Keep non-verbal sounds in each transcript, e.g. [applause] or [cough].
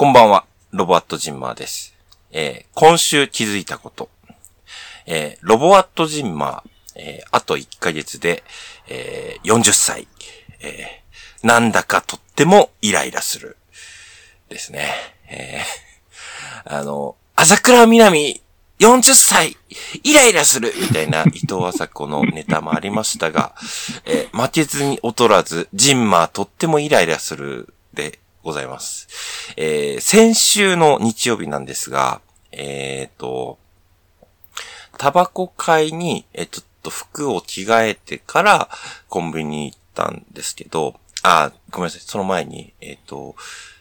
こんばんは、ロボアットジンマーです。えー今週気づいたこと。えーロボアットジンマー、えーあと1ヶ月で、えー40歳。えーなんだかとってもイライラする。ですね。えー [laughs] あの、朝倉みなみ、40歳、イライラするみたいな伊藤麻子のネタもありましたが、えー負けずに劣らず、ジンマーとってもイライラするでございます。えー先週の日曜日なんですが、えっ、と、タバコ買いに、えちょっと服を着替えてからコンビニに行ったんですけど、あ、ごめんなさい、その前に、えっ、と、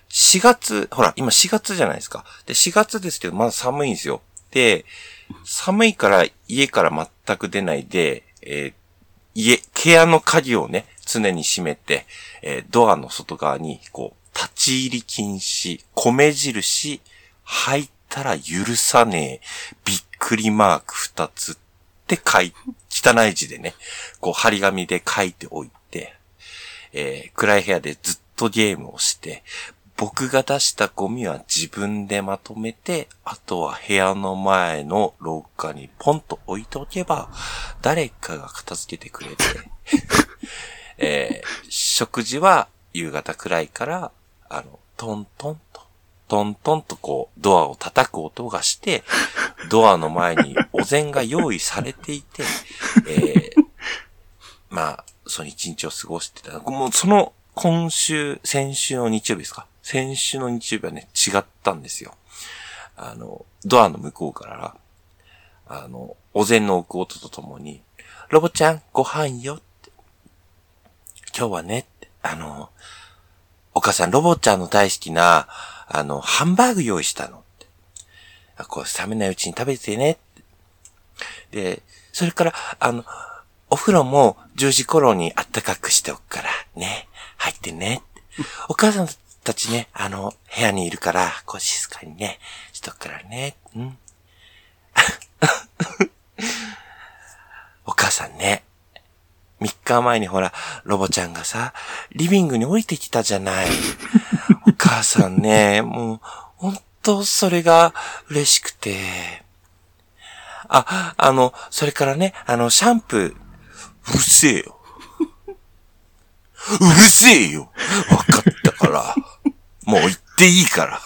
4月、ほら、今4月じゃないですか。で、4月ですけど、まだ寒いんですよ。で、寒いから家から全く出ないで、えー家、部屋の鍵をね、常に閉めて、えードアの外側に、こう、立ち入り禁止、米印、入ったら許さねえ、びっくりマーク二つって書い、汚い字でね、こう、張り紙で書いておいて、えー暗い部屋でずっとゲームをして、僕が出したゴミは自分でまとめて、あとは部屋の前の廊下にポンと置いておけば、誰かが片付けてくれて、[laughs] えー食事は夕方くらいから、あの、トントンと、トントンとこう、ドアを叩く音がして、[laughs] ドアの前にお膳が用意されていて、えーまあ、その一日を過ごしてた。もうその今週、先週の日曜日ですか？先週の日曜日はね、違ったんですよ。あの、ドアの向こうから、あの、お膳の置く音とともに、ロボちゃん、ご飯よって。今日はね、あの、お母さん、ロボちゃんの大好きな、あの、ハンバーグ用意したの。こう、冷めないうちに食べてね。で、それから、あの、お風呂も10時頃にあったかくしておくから、ね、入ってね。お母さんたちね、あの、部屋にいるから、こう静かにね、しとくからね、うん。[laughs] お母さんね、3日前にほら、ロボちゃんがさ、リビングに降りてきたじゃない。[laughs] お母さんね、もう、本当それが嬉しくて。あ、あの、それからね、あの、シャンプー、うるせえよ。うるせえよ。わかったから。もう言っていいから。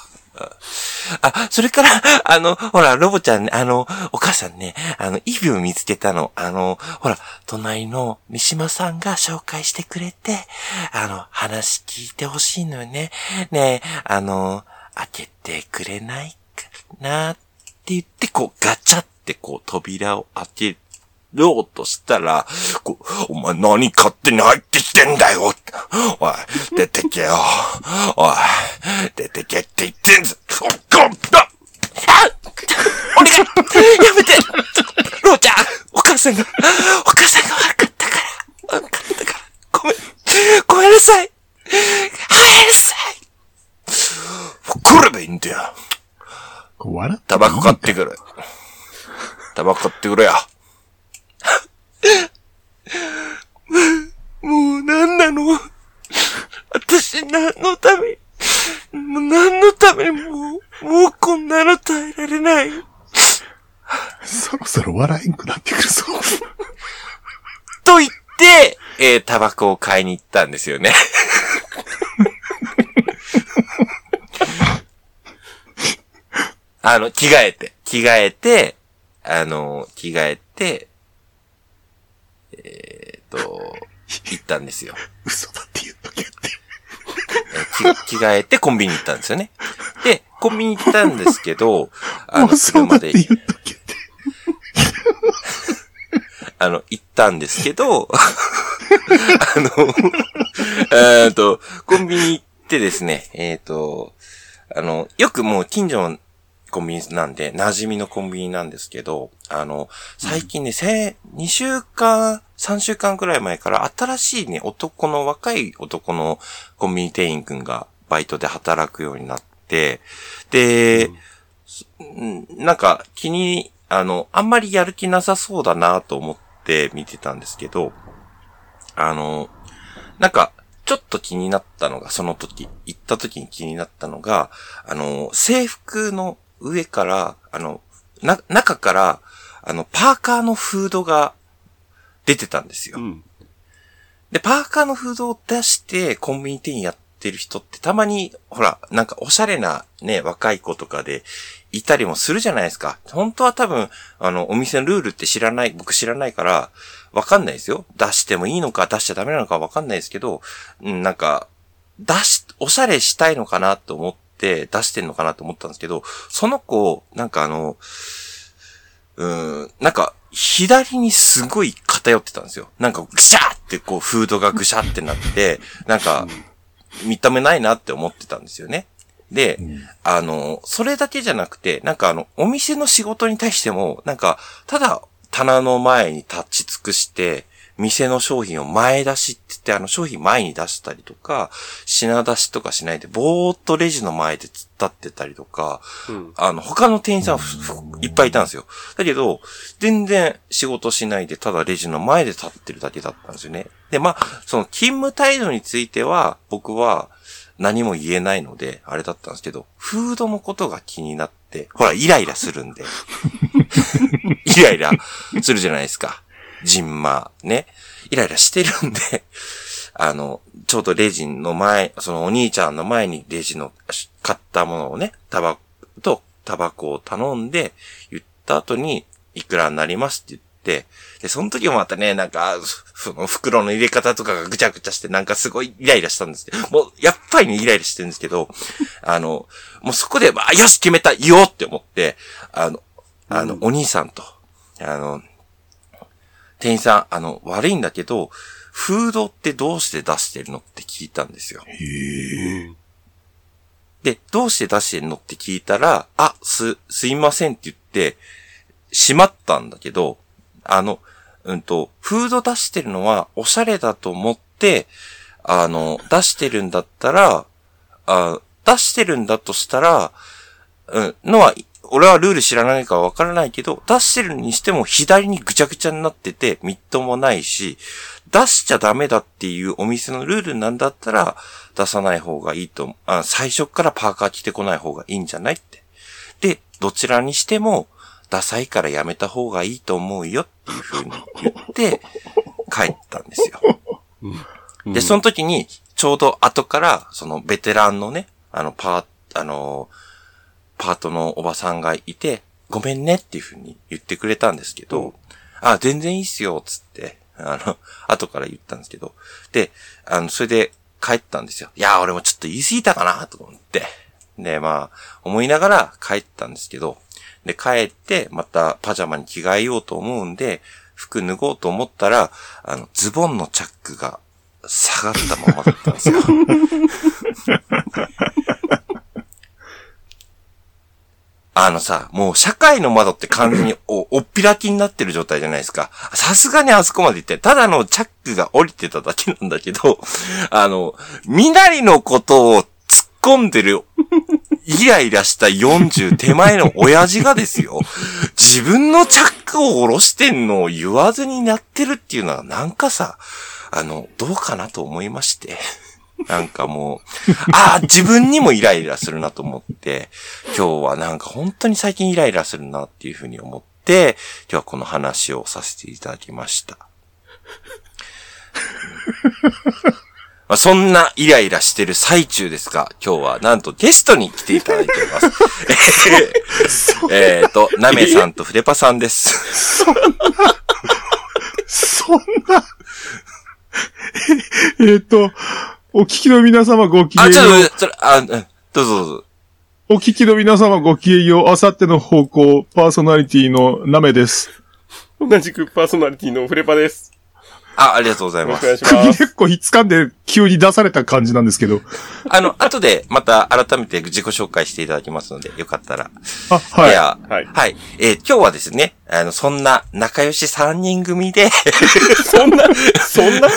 あ、それから、あの、ほら、ロボちゃんね、あの、お母さんね、あの、イビを見つけたの。あの、ほら、隣の三島さんが紹介してくれて、あの、話聞いてほしいのよね。ね、あの、開けてくれないかなって言って、こう、ガチャってこう、扉を開けようとしたら、お前何勝手に入ってきてんだよおい、出てけよ。おい、出てけって言ってんぞ。おこんお願いやめてローちゃんお母さんが、お母さんが悪かったから、悪かったから、ごめん、ごめんなさい入るさい来ればいいんだよ。笑ってタバコ買ってくる。タバコ買ってくれよ。もう何なの私何のためもう何のためにもう、もうこんなの耐えられない。そろそろ笑えんくなってくるぞ。と言って、えー、タバコを買いに行ったんですよね。あの、着替えて、着替えて、あの、着替えて、えーっと、行ったんですよ。嘘だって言っとけって。えー着 [laughs] 着替えてコンビニ行ったんですよね。で、コンビニ行ったんですけど、あの、車で。[laughs] あの、行ったんですけど、[laughs] あの、えっと、コンビニ行ってですね、えっ、と、あの、よくもう近所のコンビニなんで、馴染みのコンビニなんですけど、あの、最近ね、せ、2週間、3週間くらい前から新しいね、男の、若い男のコンビニ店員くんがバイトで働くようになって、で、ん。なんか気に、あの、あんまりやる気なさそうだなと思って見てたんですけど、あの、なんかちょっと気になったのが、その時、行った時に気になったのが、あの、制服の上から、あの、な、中から、あの、パーカーのフードが出てたんですよ。うん。で、パーカーのフードを出してコンビニ店員やってる人ってたまに、ほら、なんかおしゃれなね、若い子とかでいたりもするじゃないですか。本当は多分、あの、お店のルールって知らない、僕知らないから、わかんないですよ。出してもいいのか出しちゃダメなのかわかんないですけど、うん、なんか、出し、おしゃれしたいのかなと思って出してんのかなと思ったんですけど、その子、なんかあの、うーん、なんか、左にすごい偏ってたんですよ。なんか、ぐしゃーってこう、フードがぐしゃってなって、なんか、見た目ないなって思ってたんですよね。で、あの、それだけじゃなくて、なんかあの、お店の仕事に対しても、なんか、ただ、棚の前に立ち尽くして、店の商品を前出しって言って、あの商品前に出したりとか、品出しとかしないで、ぼーっとレジの前で突っ立ってたりとか、うん。あの、他の店員さんいっぱいいたんですよ。だけど、全然仕事しないで、ただレジの前で立ってるだけだったんですよね。で、まあ、その勤務態度については、僕は何も言えないので、あれだったんですけど、フードのことが気になって、ほら、イライラするんで。[laughs] イライラするじゃないですか。ジンマね。イライラしてるんで、[laughs] あの、ちょうどレジの前、そのお兄ちゃんの前にレジの買ったものをね、タバコとタバコを頼んで、言った後に、いくらになりますって言って、で、その時もまたね、なんか、その袋の入れ方とかがぐちゃぐちゃして、なんかすごいイライラしたんですけど、もう、やっぱりね、イライラしてるんですけど、[laughs] あの、もうそこで、まあ、よし決めた言おうって思って、あの、あの、お兄さんと、あの、店員さん、あの、悪いんだけど、フードってどうして出してるのって聞いたんですよ。へえ。で、どうして出してんのって聞いたら、あ、す、すいませんって言って、閉まったんだけど、あの、うんと、フード出してるのはおしゃれだと思って、あの、出してるんだったら、あ出してるんだとしたら、うん、のは、俺はルール知らないからわからないけど、出してるにしても左にぐちゃぐちゃになってて、みっともないし、出しちゃダメだっていうお店のルールなんだったら、出さない方がいいと。あ最初からパーカー着てこない方がいいんじゃないって。で、どちらにしても、ダサいからやめた方がいいと思うよっていう風に言って、帰ったんですよ。で、その時に、ちょうど後から、そのベテランのね、あの、パー、あの、パートのおばさんがいて、ごめんねっていう風に言ってくれたんですけど、うんあ、全然いいっすよ、つって、あの、[laughs] 後から言ったんですけど、で、あの、それで帰ったんですよ。いや、俺もちょっと言い過ぎたかな、と思って。で、まあ、思いながら帰ったんですけど、で、帰って、またパジャマに着替えようと思うんで、服脱ごうと思ったら、あの、ズボンのチャックが下がったままだったんですよ。[laughs] あのさ、もう社会の窓って完全にお、おっぴらきになってる状態じゃないですか。さすがにあそこまで行って、ただのチャックが降りてただけなんだけど、[laughs] あの、みなりのことを突っ込んでる、イライラした40手前の親父がですよ、自分のチャックを下ろしてんのを言わずになってるっていうのはなんかさ、あの、どうかなと思いまして。なんかもう、ああ、自分にもイライラするなと思って、今日はなんか本当に最近イライラするなっていうふうに思って、今日はこの話をさせていただきました。まあそんなイライラしてる最中ですが、今日はなんとゲストに来ていただいています。[laughs] えーえーと、ナメさんとフレパさんです。そんな。ええっと、お聞きの皆様ごきげあ、んよう。ちょっと、それ、あ、うんどうぞどうぞ。お聞きの皆様ごきげんよう。あさっての方向、パーソナリティのナメです。同じくパーソナリティのフレパです。あ、ありがとうございよろますしくお願いします。結構ひっつかんで急に出された感じなんですけど。あの、後でまた改めて自己紹介していただきますので、よかったら。あ、はい。では、はいはい。えー今日はですね、あの、そんな仲良し3人組で、[laughs] そんな、そんな、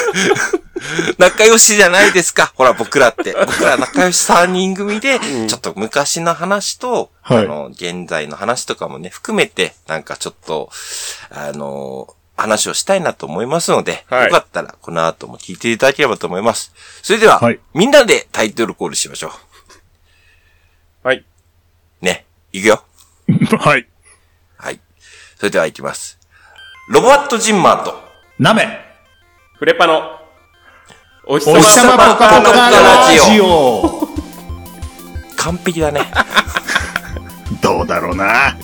[laughs] 仲良しじゃないですか。ほら、僕らって。[laughs] 僕ら仲良し3人組で、ちょっと昔の話と、はいあの、現在の話とかもね、含めて、なんかちょっと、あの、話をしたいなと思いますので、はいよかったらこの後も聞いていただければと思います。それでは、はいみんなでタイトルコールしましょはい。う。ね。いくよ。[laughs] はい。はい。それでは行きます。ロボアットジンマーと、なめ。フレパの、お日お日様ぽかぽかラジオ。[laughs] 完璧だね。[laughs] [laughs] どうだろうな。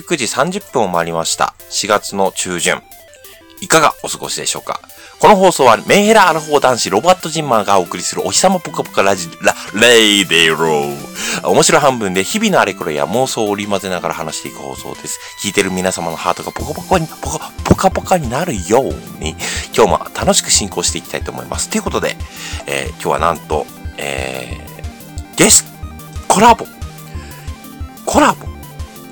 19時30分を回りました。4月の中旬。いかがお過ごしでしょうか？この放送はメンヘラアラフォー男子ロバットジンマーがお送りするお日様ぽかぽかラジ、ラ、レイデロー。面白半分で日々のあれこれや妄想を織り交ぜながら話していく放送です。聞いてる皆様のハートがポカポカに、ポカ、ポカポカになるように、今日も楽しく進行していきたいと思います。ということで、えー今日はなんと、えー、ゲス、コラボ。コラボ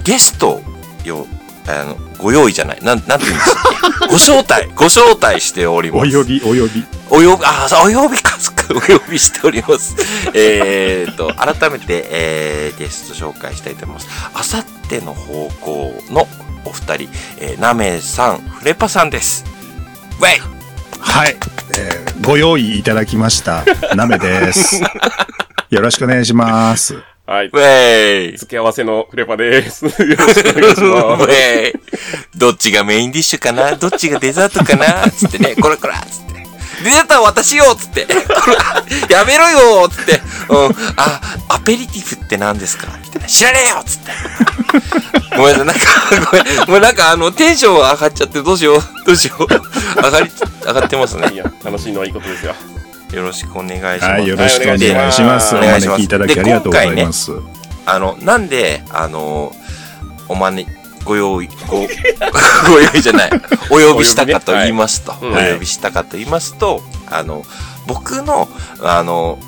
ゲストよ、あの、ご用意じゃない。なん、なんて言うんですか？[laughs] ご招待、ご招待しております。お呼び、お呼び。お呼び、あ、お呼びか、そっか、お呼びしております。[laughs] えーと、改めて、えー、ゲスト紹介したいと思います。あさっての方向のお二人、えー、なめさん、フレパさんです。ウェイはい。えーご用意いただきました。なめです。[laughs] よろしくお願いします。はい。ウェイ付け合わせのフレパです。[laughs] よろしくお願いしウます。ェイどっちがメインディッシュかな？どっちがデザートかな？つってね、これこらつって。デザートは私よつって。これやめろよつって。うん。あ、アペリティフって何ですか？みたいな。知らねえよつって。ごめんなさい。なんか、ごめん。もうなんかあの、テンション上がっちゃってどうしよう。どうしよう。上がり、上がってますね。いや、楽しいのはいいことですよ。よろしくお願いします。はい、よろしくお願いします。お招きいただきありがとうございます。あの、なんで、あの、お招き、ご用意、ご、[laughs] ご用意じゃない。お呼びしたかと言いますと、お [laughs] お呼びねはい呼びしたかと言いますと、あの、僕の、あの、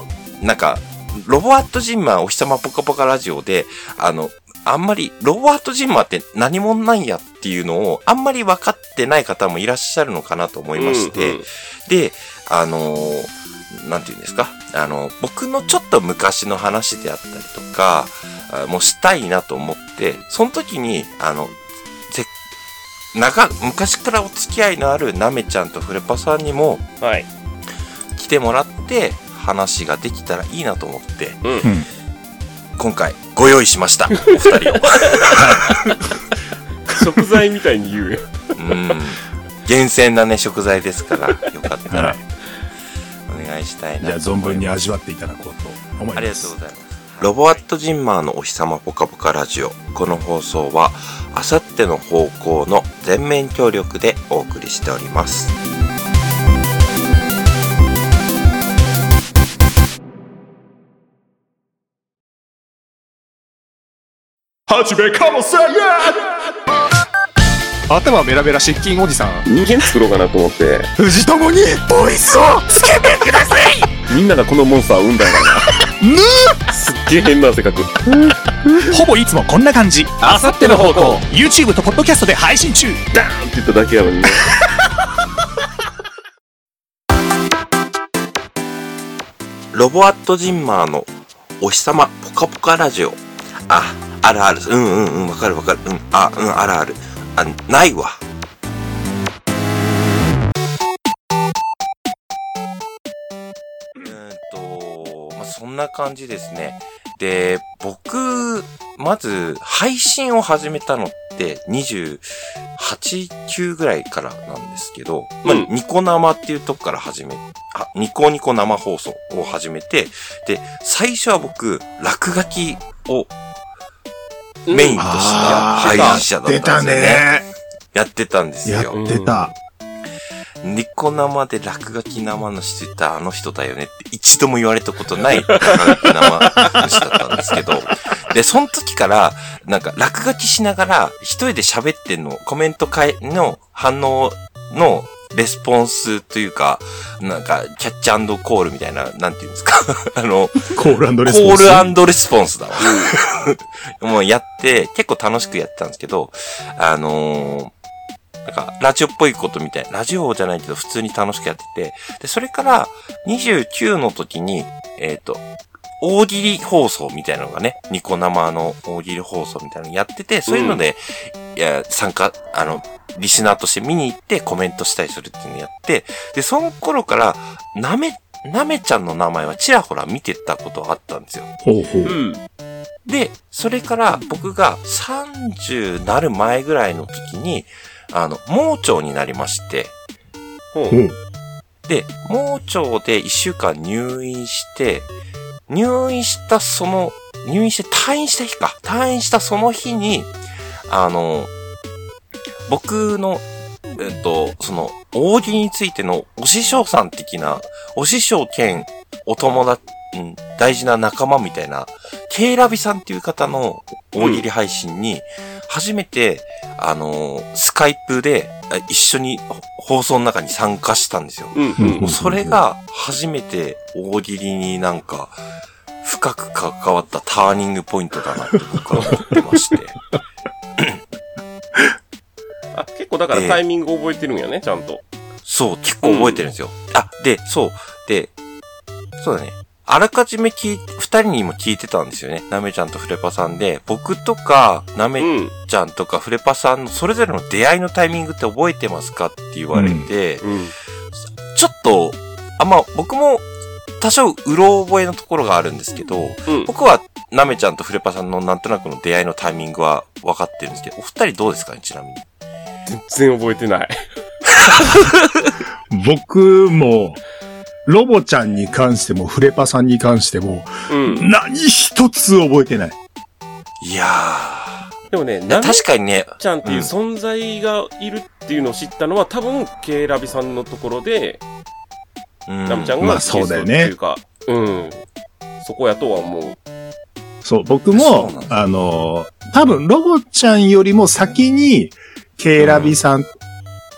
なんか、ロボアットジンマーお日様ぽかぽかラジオで、あの、あんまり、ロボアットジンマーって何者なんやっていうのを、あんまり分かってない方もいらっしゃるのかなと思いまして、うんうんで、あのーなんて言うんですか？あの、僕のちょっと昔の話であったりとか、あもうしたいなと思って、その時に、あの、ぜ、長、昔からお付き合いのあるなめちゃんとフレパさんにもはい。来てもらって、話ができたらいいなと思って、うん。うん。今回ご用意しました。お二人を。[laughs] 食材みたいに言うよ。うん。厳選なね、食材ですから、よかったらはい、お願いしたいじゃあなと思います。存分に味わっていただこうと思います。ありがとうございます。ロボアットジンマーのお日様ぽかぽかラジオ。この放送は、あさっての方向の全面協力でお送りしております。はじめかもせん頭ベラベラ失禁おじさん人間作ろうかなと思って、藤友にボイスをつけてくださいみんながこのモンスターを生んだんだな。すっげえ変な性格。ほぼいつもこんな感じあさっての方向 YouTube とポッドキャストで配信中ダーンって言っただけやのにね。[laughs] ロボアットジンマーのお日様ぽかぽかラジオ。あ、あるある。うんうんうん、わかるわかる。うん、あ、うん、あるある。あ、ないわ。うーんと、まあ、そんな感じですね。で、僕、まず、配信を始めたのって、28、9ぐらいからなんですけど、まあうんニコ生っていうとこから始め、あ、ニコニコ生放送を始めて、で、最初は僕、落書きをメインとしたあー配信者だったんですよね。ね。やってたんですやよ。ってた。ニコ生で落書き生のしてたあの人だよねって一度も言われたことない落書き生の人だったんですけど、で、その時から、なんか落書きしながら、一人で喋ってんの、コメント会の反応のレスポンスというか、なんか、キャッチコールみたいな、なんていうんですか？[laughs] あの、コールレスコポンス？ールレスポンスだわ。[laughs] もうやって、結構楽しくやってたんですけど、あのーなんか、ラジオっぽいことみたいな、ラジオじゃないけど普通に楽しくやってて、で、それから29の時に、えっ、と、大喜利放送みたいなのがね、ニコ生の大喜利放送みたいなのやってて、そういうので、いや、参加、あの、リスナーとして見に行ってコメントしたりするっていうのをやって、で、その頃から、なめ、なめちゃんの名前はちらほら見てたことがあったんですよ。ほうほう。うん。で、それから僕が30なる前ぐらいの時に、あの、盲腸になりまして、ほうほ。う。で、盲腸で1週間入院して、入院したその、入院して退院した日か。退院したその日に、あの、僕の、えっと、その、大喜利についてのお師匠さん的な、お師匠兼お友達、大事な仲間みたいな、ケイラビさんっていう方の大喜利配信に、初めて、あの、スカイプで一緒に放送の中に参加したんですよ。うん。うんもうそれが初めて大喜利になんか深く関わったターニングポイントだなって僕は思ってまして。[laughs] あ、結構だからタイミング覚えてるんやね、ちゃんと。そう、結構覚えてるんですよ。あ、で、そう。で、そうだね。あらかじめ聞い、二人にも聞いてたんですよね。なめちゃんとフレパさんで、僕とか、なめうん。ちゃんとかフレパさんのそれぞれの出会いのタイミングって覚えてますかって言われて、うん。ちょっと、あ、まあ、僕も多少うろ覚えのところがあるんですけど、うん。僕は、なめちゃんとフレパさんのなんとなくの出会いのタイミングは分かってるんですけど、お二人どうですかねちなみに。全然覚えてない。[laughs] 僕も、ロボちゃんに関しても、フレパさんに関しても、うん。何一つ覚えてない。いやでもね、ー、なめ確かにね、ちゃんっていううん存在がいるっていうのを知ったのは、多分、ケイラビさんのところで、うん、ナムちゃんがまあそうだよねゲストっていうか、うん。そこやとは思う。そう、僕もあの、多分、ロボちゃんよりも先に、ケイラビさん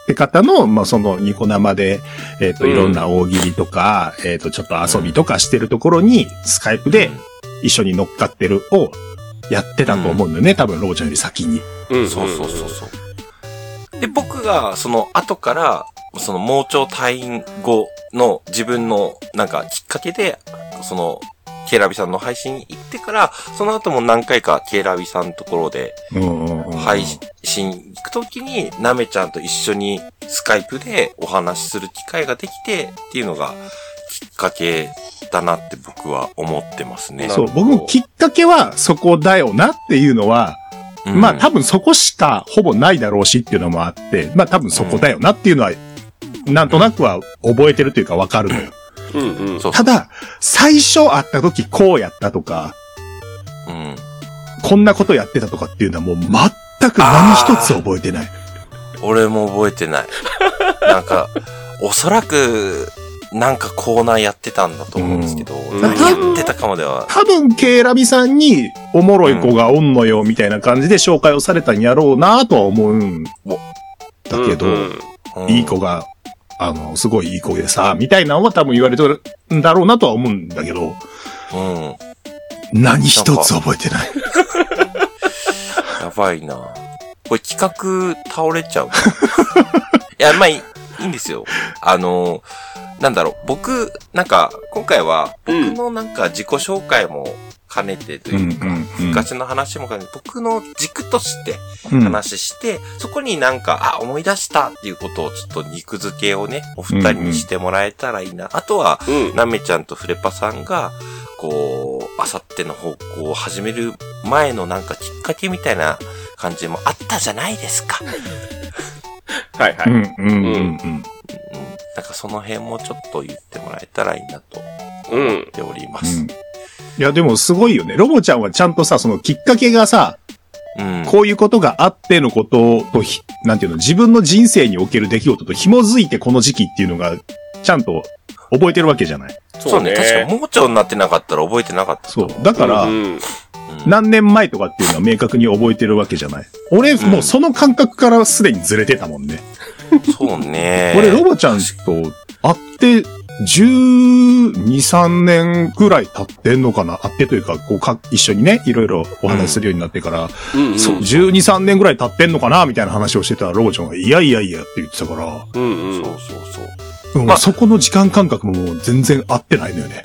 って方の、まあ、その、ニコ生で、えっ、と、うんいろんな大喜利とか、えっ、と、ちょっと遊びとかしてるところに、スカイプで一緒に乗っかってるをやってたと思うんだよね、多分、ロボちゃんより先に。うん。そうそうそうそう。で、僕が、その後から、その盲腸退院後の自分のなんかきっかけで、その、ケイラビさんの配信行ってから、その後も何回かケイラビさんのところでうんうんうん配信行くときに、なめちゃんと一緒にスカイプでお話しする機会ができてっていうのがきっかけだなって僕は思ってますね。そう、僕もきっかけはそこだよなっていうのは、うんまあ多分そこしかほぼないだろうしっていうのもあって、まあ多分そこだよなっていうのは、なんとなくは覚えてるというかわかるのよ。うんうん。そうただ、最初会った時こうやったとか、うん。こんなことやってたとかっていうのはもう全く何一つ覚えてない。俺も覚えてない。[laughs] なんか、おそらく、なんかコーナーやってたんだと思うんですけど、うん何やってたかまでは、多分、ケイラビさんにおもろい子がおんのよみたいな感じで紹介をされたんやろうなとは思うんだけど、うんうんいい子が、あの、すごいいい子でさ、みたいなのは多分言われてるんだろうなとは思うんだけど、うん。何一つ覚えてない。やばいなこれ企画倒れちゃう。[laughs] いや、まあいい、いいんですよ。あの、なんだろう、僕、なんか、今回は、僕のなんか自己紹介も兼ねてというか、昔の話も兼ねて、僕の軸としてうん話して、そこになんか、あ、思い出したっていうことをちょっと肉付けをね、お二人にしてもらえたらいいな。あとは、うん。なめちゃんとフレパさんが、こう、あさっての方向を始める前のなんかきっかけみたいな感じもあったじゃないですか。[laughs] はいはい。うん、うん、うん、うん。うん。なんかその辺もちょっと言ってもらえたらいいなとうん思っておりまうす。んいや、でもすごいよね。ロボちゃんはちゃんとさ、そのきっかけがさ、うん。こういうことがあってのこととひ、なんていうの、自分の人生における出来事と紐づいてこの時期っていうのが、ちゃんと覚えてるわけじゃない。そうね。確かに盲腸になってなかったら覚えてなかったそう。だから、うん何年前とかっていうのは明確に覚えてるわけじゃない。俺、んもうその感覚からすでにずれてたもんね。そうね。俺、ロボちゃんと会って、12、3年ぐらい経ってんのかな？会ってというか、こうか、一緒にね、いろいろお話しするようになってから、うんうん。そう、12、3年ぐらい経ってんのかな？みたいな話をしてたら、ロボちゃんが、いやいやいやって言ってたから、うんうん。そうそうそう。うんまあそこの時間感覚ももう全然合ってないのよね。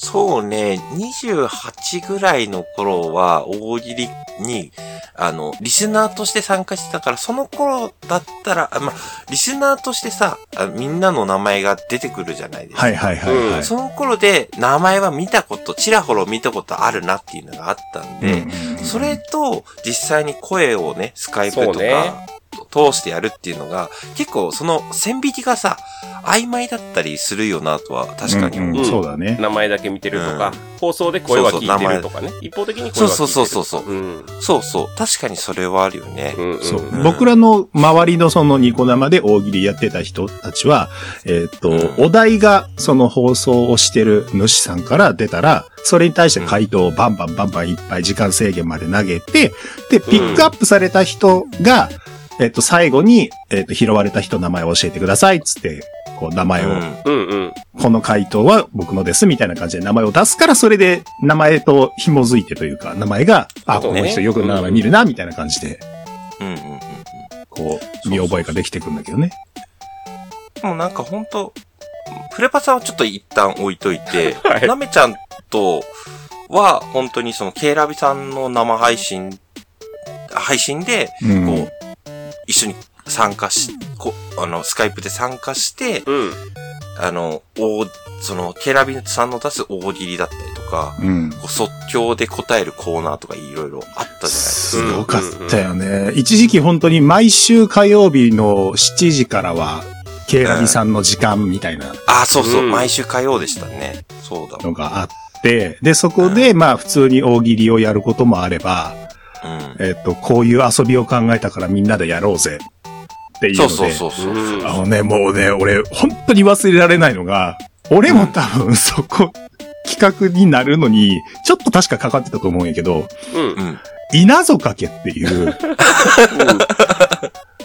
そうね、28ぐらいの頃は、大喜利に、あの、リスナーとして参加してたから、その頃だったら、あまあ、リスナーとしてさ、あみんなの名前が出てくるじゃないですか。はいはいはいはい。その頃で、名前は見たこと、ちらほら見たことあるなっていうのがあったんで、うんそれと、実際に声をね、スカイプとか、通してやるっていうのが、結構その線引きがさ、曖昧だったりするよなとは確かに思う。うんうんそうだね。名前だけ見てるとか、うん放送で声は聞いてるとかね。一方的に声は聞いてる。そうそうそうそううん。そうそう。確かにそれはあるよね。うんうん。そううん僕らの周りのそのニコ生で大喜利やってた人たちは、えーっと、うんお題がその放送をしてる主さんから出たら、それに対して回答をバンバンバンバンいっぱい時間制限まで投げて、で、ピックアップされた人が、えーっと、最後に、えーっと、拾われた人の名前を教えてくださいっつって、こう、名前を、うんうんうん。この回答は僕のですみたいな感じで名前を出すから、それで名前と紐づいてというか、名前が、あ、この人よく名前見るな、みたいな感じで、うんうんうんこう、見覚えができてくるんだけどね。うん。もうなんかほんと、フレパさんはちょっと一旦置いといて、[laughs] はいなめちゃんとは本当にそのケイラビさんの生配信、配信で、うんこう、一緒に参加し、こあの、スカイプで参加して、うん。あの、大、その、ケイラビさんの出す大喜利だったりとか、うん。こう即興で答えるコーナーとかいろいろあったじゃないですか。すごかったよね。一時期本当に毎週火曜日の7時からは、ケイラビさんの時間みたいなあ、そうそう、うん毎週火曜でしたね。そうだ。のがあって、で、そこで、まあ普通に大喜利をやることもあれば、うん。えっと、こういう遊びを考えたからみんなでやろうぜ。っていうので。そうそうそうそう。うんあのね、もうね、俺、本当に忘れられないのが、俺も多分そこ、企画になるのに、ちょっと確かかかってたと思うんやけど、うん。うん。稲ぞかけっていう、[laughs]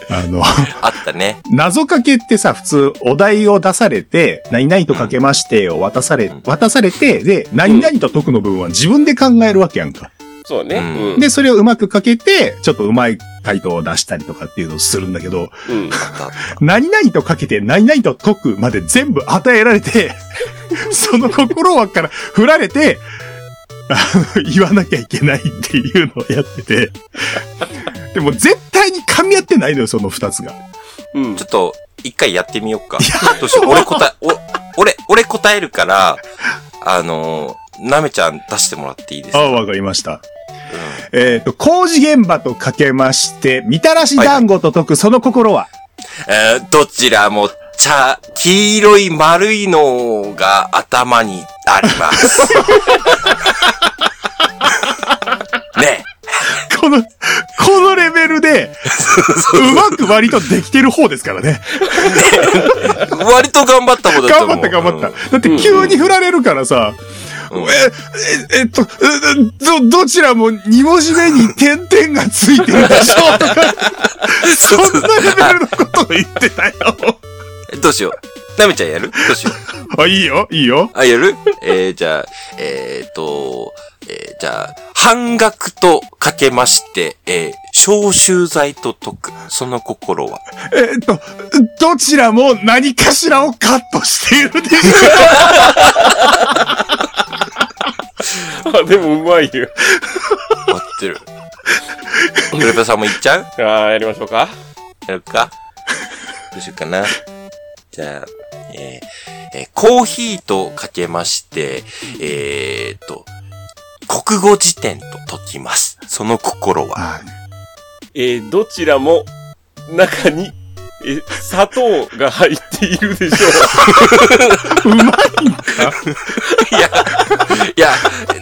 あの、あったね。謎かけってさ、普通お題を出されて、何々とかけましてを渡され、うん渡されて、で、何々と解くの部分は自分で考えるわけやんか。そうね。うんうん。で、それをうまくかけて、ちょっとうまい回答を出したりとかっていうのをするんだけど、うん。[laughs] 何々とかけて何々と解くまで全部与えられて、[laughs] その心輪から振られて、あの、言わなきゃいけないっていうのをやってて、でも絶対に噛み合ってないのよ、その二つが。うんちょ。っと、一回やってみようか。どうしよう。俺答え、[laughs] お、俺、俺答えるから、あのー、なめちゃん出してもらっていいですか？ああ、わかりました。えっ、と、工事現場とかけまして、みたらし団子と解くその心は、えーどちらも、茶、黄色い丸いのが頭にあります。[laughs] ねこの、このレベルで、うまく割とできてる方ですからね。割と頑張った方だと思う。頑張った頑張った。だって急に振られるからさ、うんえ、え、えっと、えど、どちらも2文字目に点々がついてるでしょ？とか、そんなレベルのことを言ってたよ。うんどうしよう。なめちゃんやる？どうしよう。あ、いいよ、いいよ。あ、やる？えー、じゃあ、えーと、えー、じゃあ、半額とかけまして、えー、消臭剤と解く、その心は。えっと、どちらも何かしらをカットしているでしあ、でもうまいよ。合ってる。グルペさんもいっちゃう？ああ、やりましょうか。やるかどうしようかな。じゃあ、えーえーコーヒーとかけまして、えーと、国語辞典と解きます。その心は。あえー、どちらも、中に、えー、砂糖が入っているでしょう。うまいんかいや、いや、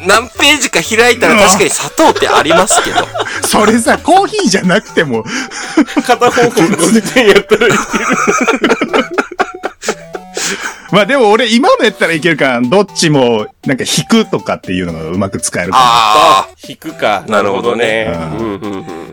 何ページか開いたら確かに砂糖ってありますけど。それさ、コーヒーじゃなくても、片方国語辞典やったらいける。[laughs] まあでも俺今のやったらいけるから、どっちもなんか引くとかっていうのがうまく使えるかああ。引くか。なるほどねうなるほどね。うんうんうん。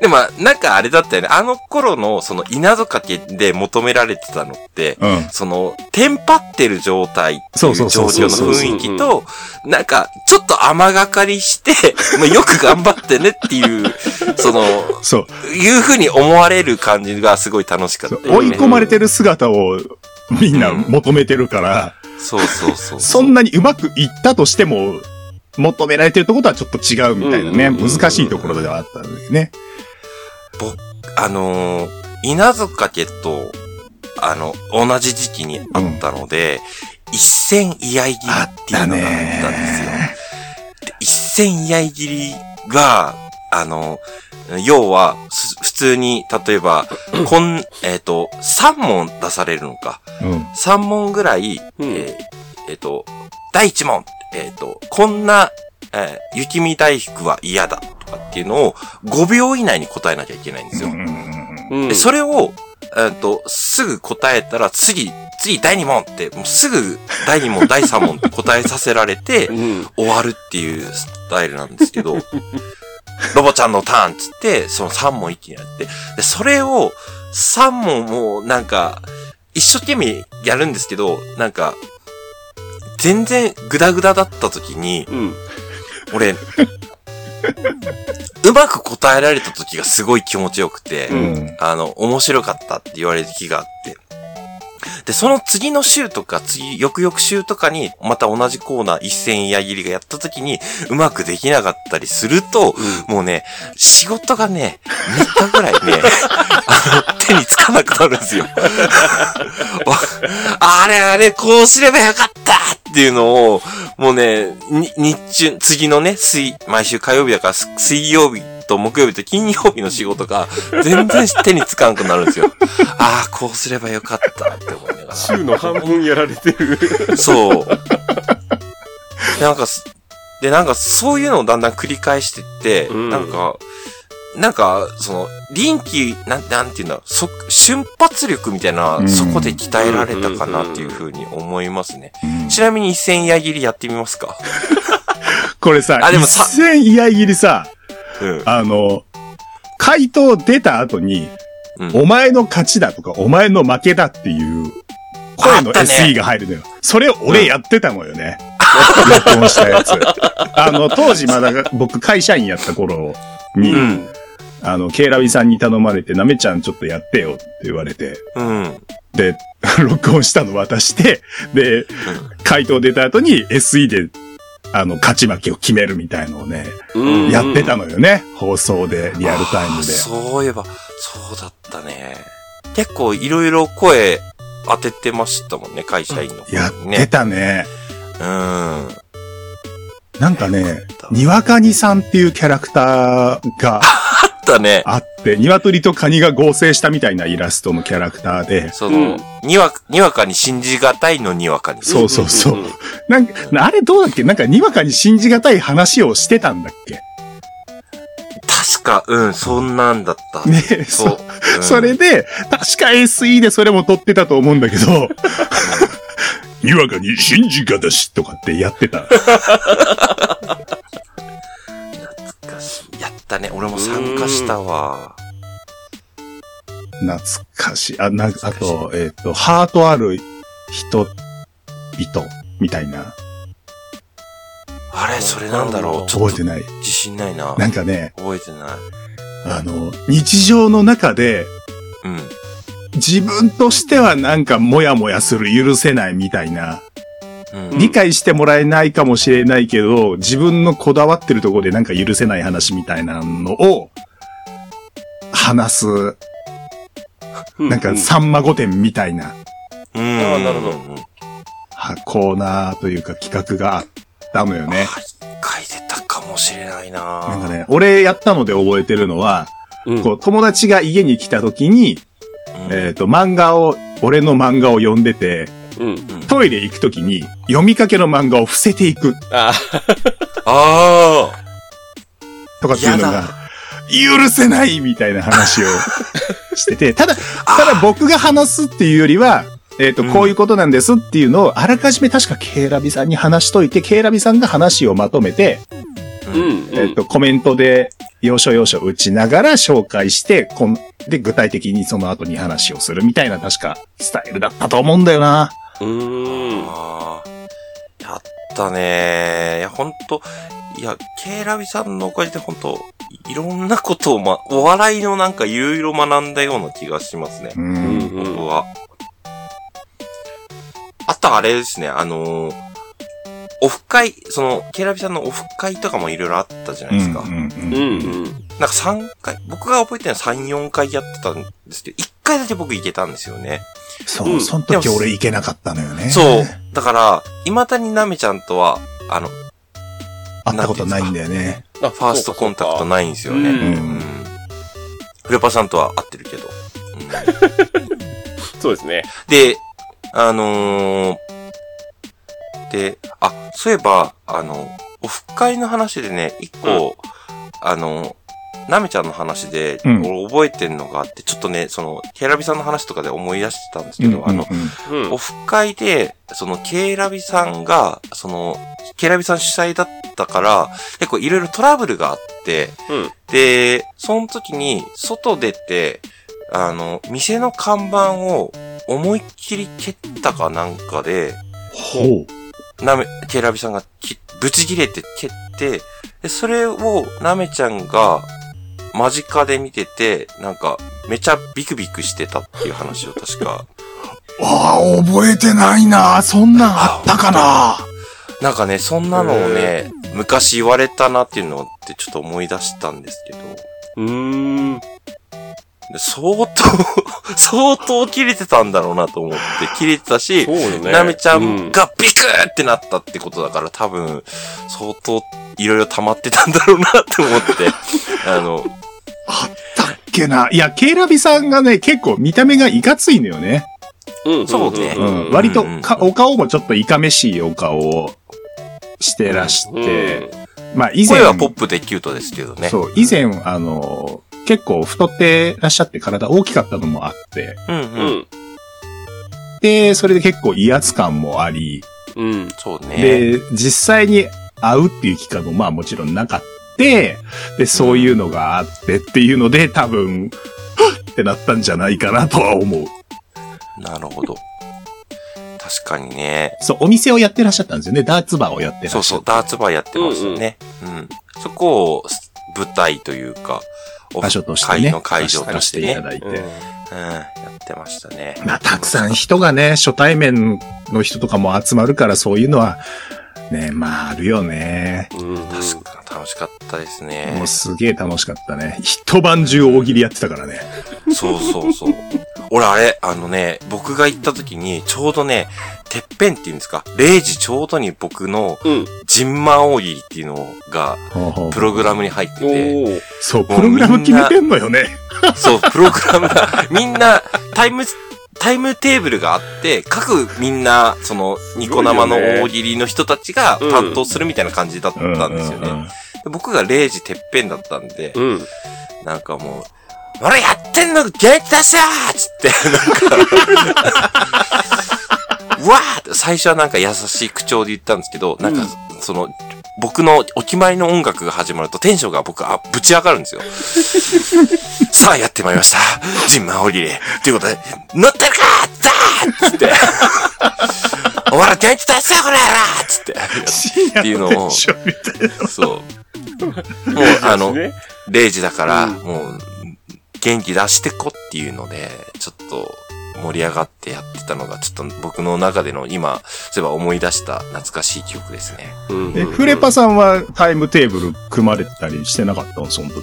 でも、なんかあれだったよね。あの頃の、その稲造かけで求められてたのって、ら。うん。その、テンパってる状態ってそいう状況の雰囲気と、なんか、ちょっと甘がかりして、[laughs] まあよく頑張ってねっていう、[laughs] その、そう。いう風に思われる感じがすごい楽しかったね。追い込まれてる姿をみんな求めてるから、そうそうそう。[laughs] そんなにうまくいったとしても、求められてるところとはちょっと違うみたいなね、うんうんうんうん難しいところではあったんだよね。ぼ、あのー稲造かけと、あの、同じ時期にあったので、一戦居合切りっていうのがあったんですよ。で一戦居合切りが、あの、要は、す普通に、例えば、[clears throat] こん、えっ、と、3問出されるのか。うん。3問ぐらい、うんえっ、えーと、第1問、えっ、と、こんな、えー雪見大福は嫌だとかっていうのを5秒以内に答えなきゃいけないんですよ。うんで、それを、えっ、と、すぐ答えたら、次、次第2問って、もうすぐ第2問、第3問って答えさせられてう、ん。終わるっていうスタイルなんですけど、[laughs] ロボちゃんのターンっつって、その3問一気にやって、で、それを3問もなんか、一生懸命やるんですけど、なんか、全然グダグダだった時に、うん。俺、うまく答えられた時がすごい気持ちよくて、うん。あの、面白かったって言われる日があって。で、その次の週とか、次、翌々週とかに、また同じコーナー一戦矢切りがやった時に、うまくできなかったりすると、もうね、仕事がね、3日ぐらいね、[laughs] あの、手につかなくなるんですよ。[laughs] あれあれ、こうすればよかったっていうのを、もうね、に日中、次のね、水、毎週火曜日だから、す水曜日と木曜日と金曜日の仕事が、[laughs] 全然手につかんくなるんですよ。ああ、こうすればよかったって思いながら。週の半分やられてる。そう。でなんかす、で、なんかそういうのをだんだん繰り返してって、うんなんか、なんか、その、臨機、なん、なんていうんだろう、そ、瞬発力みたいな、うんそこで鍛えられたかなっていうふうに思いますね。うんちなみに一戦矢切りやってみますか？これさ、あでもさ一戦居合切りさ、うん。あの、回答出た後に、うんお前の勝ちだとか、お前の負けだっていう、声のあったね SE が入るのよ。それを俺やってたのよね。録音したやつ。[laughs] あの、当時まだ僕会社員やった頃に、うん。あの、ケイラビさんに頼まれて、なめちゃんちょっとやってよって言われて、うん。で、録音したの渡して、で、回答出た後に SE で、あの、勝ち負けを決めるみたいのをね、うんやってたのよね。放送で、リアルタイムで。そういえば、そうだったね。結構いろいろ声当ててましたもんね、会社員の子やって。たね。うん。なんかね、にわかにさんっていうキャラクターがあ [laughs] ったね。あって、鶏とカニが合成したみたいなイラストのキャラクターで、その、にわ、にわかに信じがたいのにわかに。そうそうそう。なんか、あれどうだっけ？なんかにわかに信じがたい話をしてたんだっけ？確か、うん、そんなんだった。ねそう。そうんそれで、確か SE でそれも撮ってたと思うんだけど、[laughs] にわかに信じがたしとかってやってた。やったね。俺も参加したわ。懐かしい。あ、なんか、あと、えっ、と、ハートある人、々、みたいな。あれ、それなんだろう。覚えてない。自信ないな。なんかね、覚えてない。あの、日常の中で、うん。自分としてはなんかモヤモヤする、許せないみたいな、うん。理解してもらえないかもしれないけど、自分のこだわってるところでなんか許せない話みたいなのを、話す、なんか、さんま御殿みたいな、うん。あーなるほど。うんはコーナーというか企画があったのよね。書いてたかもしれないな。なんかね、俺やったので覚えてるのは、うん。こう、友達が家に来た時に、うん。えっ、と、漫画を、俺の漫画を読んでて、うん。トイレ行く時に、読みかけの漫画を伏せていくああとかっていうのやが、許せないみたいな話を [laughs] してて、ただ、ただ僕が話すっていうよりは、えっ、と、うんこういうことなんですっていうのを、あらかじめ確かケイラビさんに話しといて、ケイラビさんが話をまとめて、うん。うん。えっ、と、コメントで、要所要所打ちながら紹介して、こんで、具体的にその後に話をするみたいな、確か、スタイルだったと思うんだよな。うーん。あーやったねいや、ほんと、いや、ケイラビさんのおかげでほんと、いろんなことをま、お笑いのなんかいろいろ学んだような気がしますねう。。うんん。うん。僕は。あとあれですね、あのーオフ会、その、ケイラビさんのオフ会とかもいろいろあったじゃないですか。うんうんうん。うん。なんか3回、僕が覚えてるのは3、4回やってたんですけど、1回だけ僕行けたんですよね。そうう、んその時俺行けなかったのよね。そう。だから、未だになめちゃんとは、あの、会ったことないんだよね。あ、ファーストコンタクトい。ないんですよね。ううんん。フレパさんとは会ってるけど。うん [laughs] そうですね。で、あのー、で、あ、そういえば、あの、オフ会の話でね、一個、あの、なめちゃんの話で、うん俺覚えてんのがあって、ちょっとね、その、ケイラビさんの話とかで思い出してたんですけど、あの、うんオ。フ会で、その、ケイラビさんが、その、ケイラビさん主催だったから、結構いろいろトラブルがあって、うん。で、その時に、外出て、あの、店の看板を思いっきり蹴ったかなんかで、ほう。なめ、ケイラビさんがき、ぶち切れて蹴って、で、それをなめちゃんが間近で見てて、なんか、めちゃビクビクしてたっていう話を確か、ああ、覚えてないな。そんなんあったかな。なんかね、そんなのをね、昔言われたなっていうのってちょっと思い出したんですけど、うーん。で相当、[laughs] 相当切れてたんだろうなと思って、切れてたしね。なめちゃうんがビクーってなったってことだから多分、相当いろいろ溜まってたんだろうなって思って、[laughs] あの、だっけな。いや、ケイラビさんがね、結構見た目がいかついのよね。うん。そうねうん。割とうんか、お顔もちょっといかめしいお顔をしてらして、まあ以前声、はポップでキュートですけどね。そう、以前、あの、結構太ってらっしゃって体大きかったのもあって、うんううん。ん。で、それで結構威圧感もあり、うん。そうね。で、実際に会うっていう機会もまあもちろんなかった。で、そういうのがあってっていうので、多分、はっってなったんじゃないかなとは思う。なるほど。確かにね。そう、お店をやってらっしゃったんですよね。ダーツバーをやってらっしゃった。そうそう、ダーツバーやってましたね。うん、そこを舞台というか、場所としてね。会の会場としてね。させていただいて。うんうん、やってましたね。まあ、たくさん人がね、初対面の人とかも集まるから、そういうのは、ね、まあ、あるよね。うん。確かに楽しかったですねもう。すげえ楽しかったね。一晩中大喜利やってたからね。そうそうそう。俺あれ、あのね、僕が行った時に、ちょうどね、てっぺんっていうんですか、0時ちょうどに僕のうん。ジンマ大喜利っていうのが、プログラムに入っておて、ー。そう、プログラム決めてんのよね。そう、プログラムが、みんな、タイム、タイムテーブルがあって、各みんな、その、ニコ生の大喜利の人たちがうん担当するみたいな感じだったうんんですよね。僕が0時てっぺんだったんで、うん。なんかもう、俺やってんの元気出せよーっつって、なんか、[laughs] うわーって最初はなんか優しい口調で言ったんですけど、なんか、その、僕のお決まりの音楽が始まるとテンションが僕、あ、ぶち上がるんですよ。[laughs] さあ、やってまいりました。ジンマオリレー。ということで、乗ってるかザーっつって。お前ら元気出せよ、これやつって。っていうのを、そう。もう、あの、ね。0時だから、うんもう、元気出してこっていうので、ちょっと盛り上がってやってたのが、ちょっと僕の中での今、そういえば思い出した懐かしい記憶ですね。うんえ、フレパさんはタイムテーブル組まれてたりしてなかったのその時。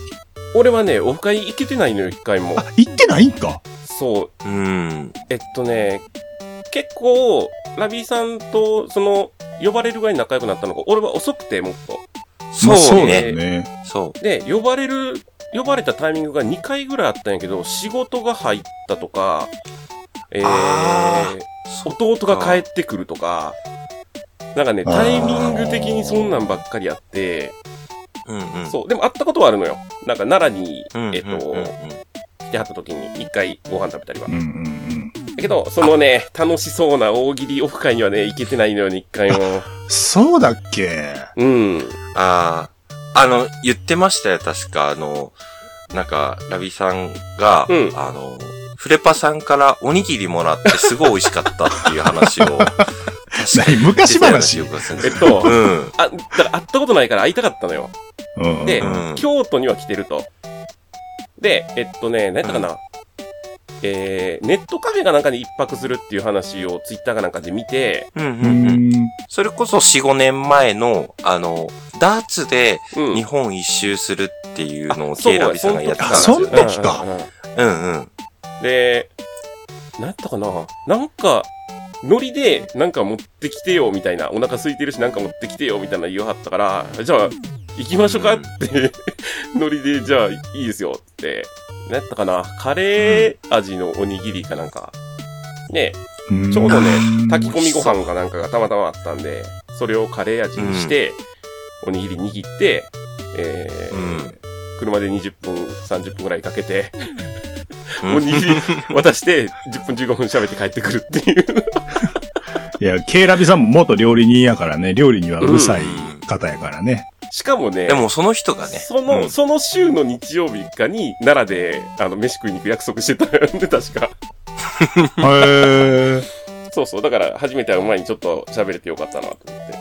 俺はね、オフ会行けてないのよ、一回もあ。、行ってないんか？そう。うん。えっとね、結構、ラビーさんと、その、呼ばれるぐらい仲良くなったのが、俺は遅くて、もっと。まあそうだね。ね。そう。で、呼ばれる、呼ばれたタイミングが2回ぐらいあったんやけど、仕事が入ったとか、えあー、弟が帰ってくるとか、なんかね、タイミング的にそんなんばっかりあって、うんうん。そう、でも会ったことはあるのよ。なんか奈良に、うん。えっと、うんうんうん来てはった時に一回ご飯食べたりはうん。うんうん。だけけど、そのね、楽しそうな大喜利オフ会にはね、行けてないのよね、一回も。[laughs] そうだっけ？うん。ああ、あの、言ってましたよ、確か。あの、なんか、ラビさんが、うんあの、フレパさんからおにぎりもらってすごい美味しかったっていう話を、確 [laughs] か何昔話？えっと、うん。あ、だから会ったことないから会いたかったのよ。うん。で、うん京都には来てると。で、えっとね、何やったかな、えー、ネットカフェがなんかに一泊するっていう話をツイッターかなんかで見て、うんうんううん。ん。それこそ4、5年前の、あの、ダーツでうん。日本一周するっていうのをあそう K ラビさんがやってたんですそんよね。時かうんうんうんうんうん。で、何やったかな？なんか、ノリで、なんか持ってきてよ、みたいな。お腹空いてるし、なんか持ってきてよ、みたいな言わはったから、じゃあ、行きましょうかって、[laughs] ノリで、じゃあ、いいですよ、って。何やったかな？カレー味のおにぎりかなんか。ね、ちょうどね、炊き込みご飯かなんかがたまたまあったんで、それをカレー味にして、おにぎり握って、えーうん。車で20分、30分くらいかけて、うんおにぎり渡して、10分15分喋って帰ってくるっていう。いや、ケイラビさんも元料理人やからね、料理にはうるさい方やからね。しかもね、でもその人がね、その、うんその週の日曜日かに、奈良で、あの、飯食いに行く約束してたよね、確か。へー。そうそう。だから、初めて会う前にちょっと喋れてよかったなと思って。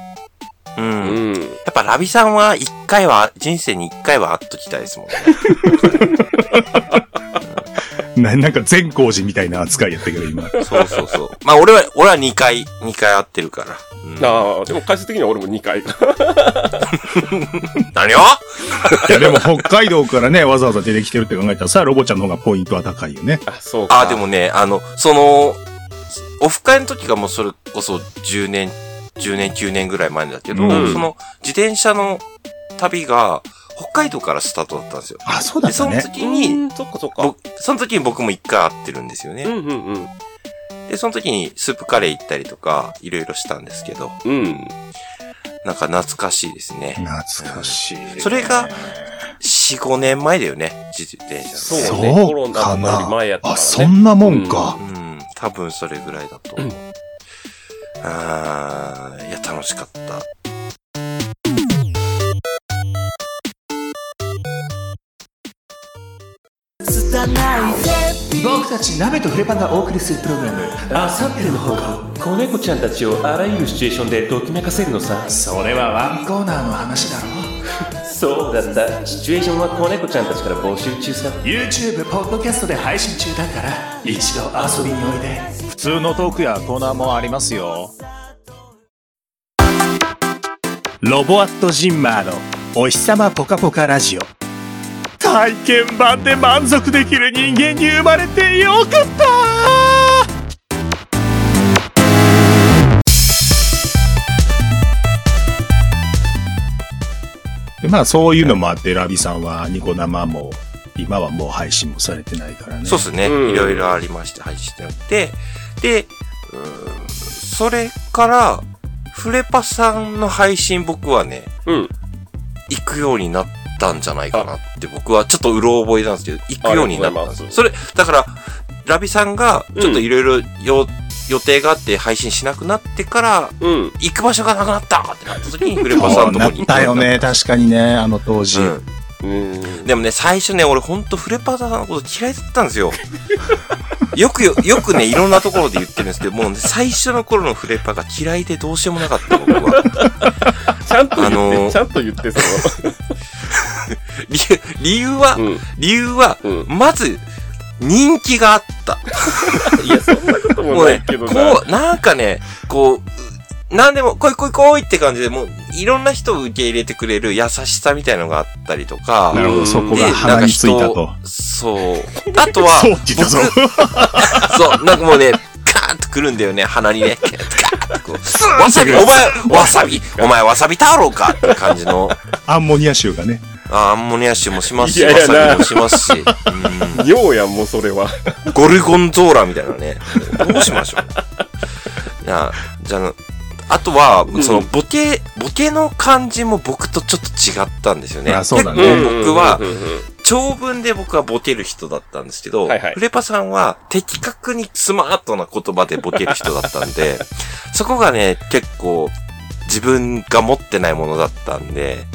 うん。うん。やっぱラビさんは一回は、人生に一回は会っときたいですもんね。[laughs] ななんか善光寺みたいな扱いやったけど、今。そうそうそう。まあ俺は、俺は2回、2回会ってるから。うんああ、でも回数的には俺も2回。[laughs] 何を？いや、でも北海道からね、わざわざ出てきてるって考えたらさ、ロボちゃんの方がポイントは高いよね。あ、そうか。あ、でもね、あの、その、オフ会の時がもうそれこそ10年、10年、9年ぐらい前だけど、うんその自転車の旅が北海道からスタートだったんですよ。あ、そうだで、そのったね。時に、うん、そっかそっか。僕、その時に僕も一回会ってるんですよね。うんうんうん。で、その時にスープカレー行ったりとか、いろいろしたんですけど、うん。なんか懐かしいですね。懐かしい。それが4、5年前だよね、自転車。そうそうね。コロナかのよりな前やったから、あ、ね。そんなもんか。うん、多分それぐらいだと思う。あー、いや、楽しかった。僕たち鍋とフレパンがお送りするプログラム。あさっての方向子猫ちゃんたちをあらゆるシチュエーションでときめかせるのさ。それはワンコーナーの話だろ。そうだったシチュエーションは子猫ちゃんたちから募集中さ。YouTube、ポッドキャストで配信中だから。一度遊びにおいで。普通のトークやコーナーもありますよ。ロボアットジンマーのお日様ポカポカラジオ。体験版で満足できる人間に生まれてよかったでまあそういうのもあって、ラビさんはニコ生も、今はもう配信もされてないからね。そうですね。うんいろいろありまして、配信してあって。で、うーんそれから、フレパさんの配信僕はね、うん。行くようになったんじゃないかなって僕はちょっとうろ覚えなんですけど、行くようになったんですそれ、だから、ラビさんがちょっといろいろよ予定があって配信しなくなってから、うん。行く場所がなくなったってなった時にフレパさんのとこに行ったたよね。確かにね、あの当時。うんうん。でもね、最初ね、俺ほんとフレパさんのこと嫌いだったんですよ。[laughs] よくよ、よくね、いろんなところで言ってるんですけど、もうね、最初の頃のフレパが嫌いでどうしようもなかった、僕は。[laughs] ちゃんと言って、あのーちゃんと言って、そ理由、[laughs] 理由は、の。うん。理由は、うん。まず、人気があった。[laughs] いや、そんなことももうね、ないけどな。[laughs] こう、なんかね、こう、なんでも、来い来い来いって感じで、もう、いろんな人を受け入れてくれる優しさみたいのがあったりとか、なるほど、そこがで鼻についたと。そう。あとは、そうって言ったぞ。僕そう、なんかもうね、カーンとくるんだよね、鼻にね。カー。わさび、お前、わさび、お前わさび太郎かって感じの、[laughs] アンモニア臭がね。あアンモニア臭もしますし、いやいやなわさびもしますし、うん。ようやん、もうそれは。ゴルゴンゾーラみたいなね。どうしましょう。いや、じゃあ、あとは、その、ボケ、ボケの感じも僕とちょっと違ったんですよね。あそうだね。結構僕は、長文で僕はボケる人だったんですけど、はいはいフレパさんは的確にスマートな言葉でボケる人だったんで、[laughs] そこがね、結構自分が持ってないものだったんで、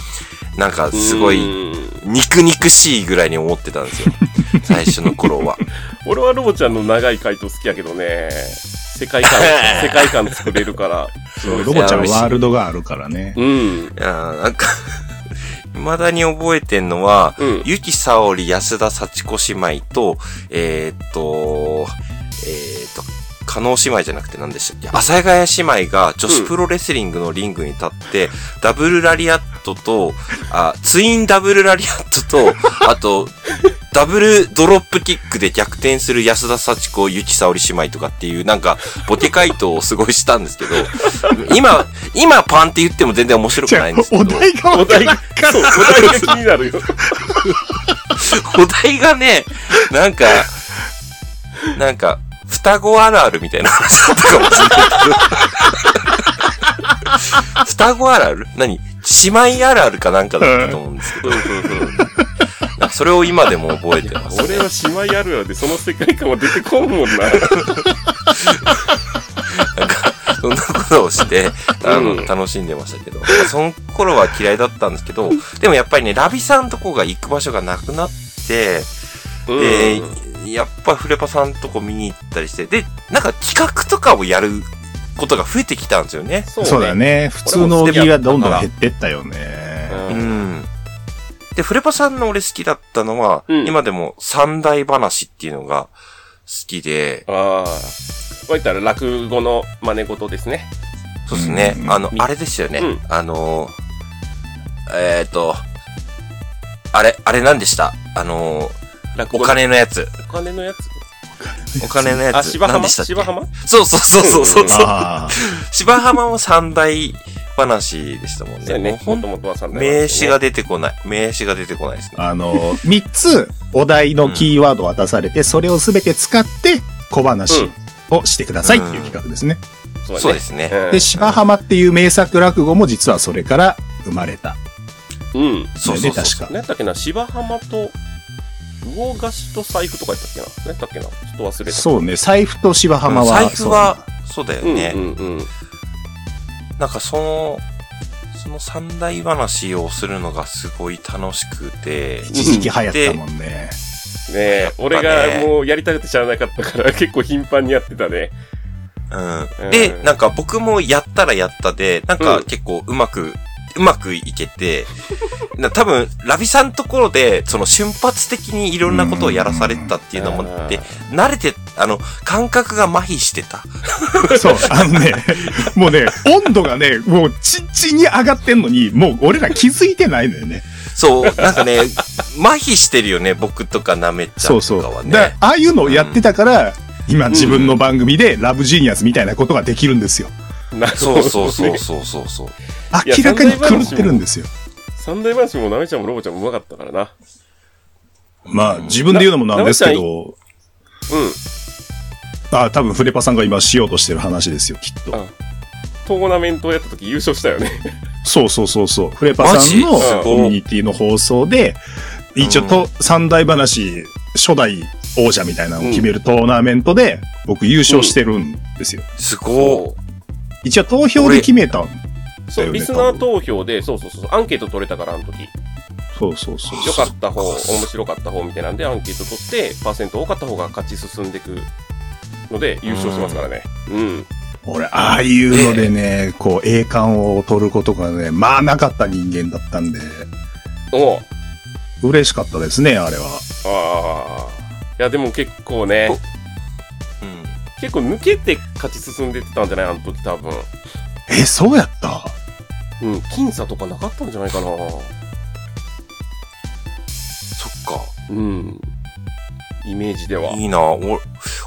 なんかすごいうん肉肉しいぐらいに思ってたんですよ。[laughs] 最初の頃は。[laughs] 俺はロボちゃんの長い回答好きやけどね。世界観、世界観作れるから。すごいロボちゃんはワールドがあるからね。うん。いやーなんか、未だに覚えてんのは、うん。ゆきさおり安田幸子姉妹と、えーっと、えーっと、加納姉妹じゃなくて何でしたっけ？阿佐ヶ谷姉妹が女子プロレスリングのリングに立って、ダブルラリアットと、あ、ツインダブルラリアットと、あと、ダブルドロップキックで逆転する安田幸子、ゆきさおり姉妹とかっていう、なんか、ボケ回答をすごいしたんですけど、今、今パンって言っても全然面白くないんですけど。お題がお題が、そう、お題が気になるよ。お題がね、なんか、なんか、双子あるあるみたいな話だったかもしれないけど。双子あるある？何？姉妹あるあるかなんかだったと思うんですけど。それを今でも覚えてます、俺は姉妹あるあるでその世界観は出てこんもんな。なんか、そんなことをして、あの、うん楽しんでましたけど。まあその頃は嫌いだったんですけど、でもやっぱりね、ラビさんとこが行く場所がなくなって、うんで、やっぱフレパさんとこ見に行ったりして、で、なんか企画とかをやることが増えてきたんですよね。そそうだ。ね。普通の大喜利はどんどん減ってったよね。ううんん。で、フレパさんの俺好きだったのは、うん今でも三大話っていうのが好きで、ああ。こういったら落語の真似事ですね。そうですね。うんあの、あれですよね。うんあの、えっ、と、あれ、あれ何でした？あの、お金のやつ。お金のやつ。[laughs] お金のやつ。あ、芝浜？何でしたっけ？芝浜？そうそうそうそうそうそう。芝浜も三大話でしたもんね。ね。ももうほんともとは三代名詞が出てこない。名詞が出てこないですね。あの、三つお題のキーワードを渡されて、それをすべて使って小話をしてくださいっていう企画ですね。そうですね。うんで、芝浜っていう名作落語も実はそれから生まれた。うん。そうそうね。確か。何やったっけな？芝浜と、魚菓子と財布とかやったっけな何やったっけなちょっと忘れた。そうね、財布と芝浜は。財布は、そうだようんね。うんうん。なんかその、その三大話をするのがすごい楽しくて、一時期流行ったもんね。ねえ、俺がもうやりたくて知らなかったから [laughs] 結構頻繁にやってたね。うん。うんで、なんか僕もやったらやったで、なんか結構うまく、うまくいけて、な [laughs] 多分、ラビさんところで、その瞬発的にいろんなことをやらされてたっていうのもあって、慣れて、あの、感覚が麻痺してた。[laughs] そう、あのね、もうね、温度がね、もうちんちんに上がってんのに、もう俺ら気づいてないのよね。そう、なんかね、麻痺してるよね、僕とかなめちゃそうそう。んとかはだからね。ああいうのをやってたから、今自分の番組でラブジーニアスみたいなことができるんですよ。なるほどそうそうそうそうそう明らかに狂ってるんですよ。三大話もなめちゃんもロボちゃんもうまかったからな。まあ、自分で言うのもなんですけど、うん。あ多分フレパさんが今しようとしてる話ですよ、きっと。あトーナメントをやった時優勝したよね。そうそうそうそう。フレパさんのコミュニティの放送で、一応と、三大話、初代王者みたいなのを決めるトーナメントで、僕優勝してるんですよ。すご一応投票で決めたんそう、だよねリスナー投票で、そうそうそう、アンケート取れたから、あの時。そうそうそう。良かった方、面白かった方みたいなんでアンケート取って、パーセント多かった方が勝ち進んでいくので、優勝してますからね。うん。俺、ああいうのでね、こう、栄冠を取ることがね、まあなかった人間だったんで、おう嬉しかったですね、あれは。ああ。いや、でも結構ね。結構抜けて勝ち進んでってたんじゃない？あの時多分。え、そうやった？うん、僅差とかなかったんじゃないかな。そっか。うん。イメージでは。いいなお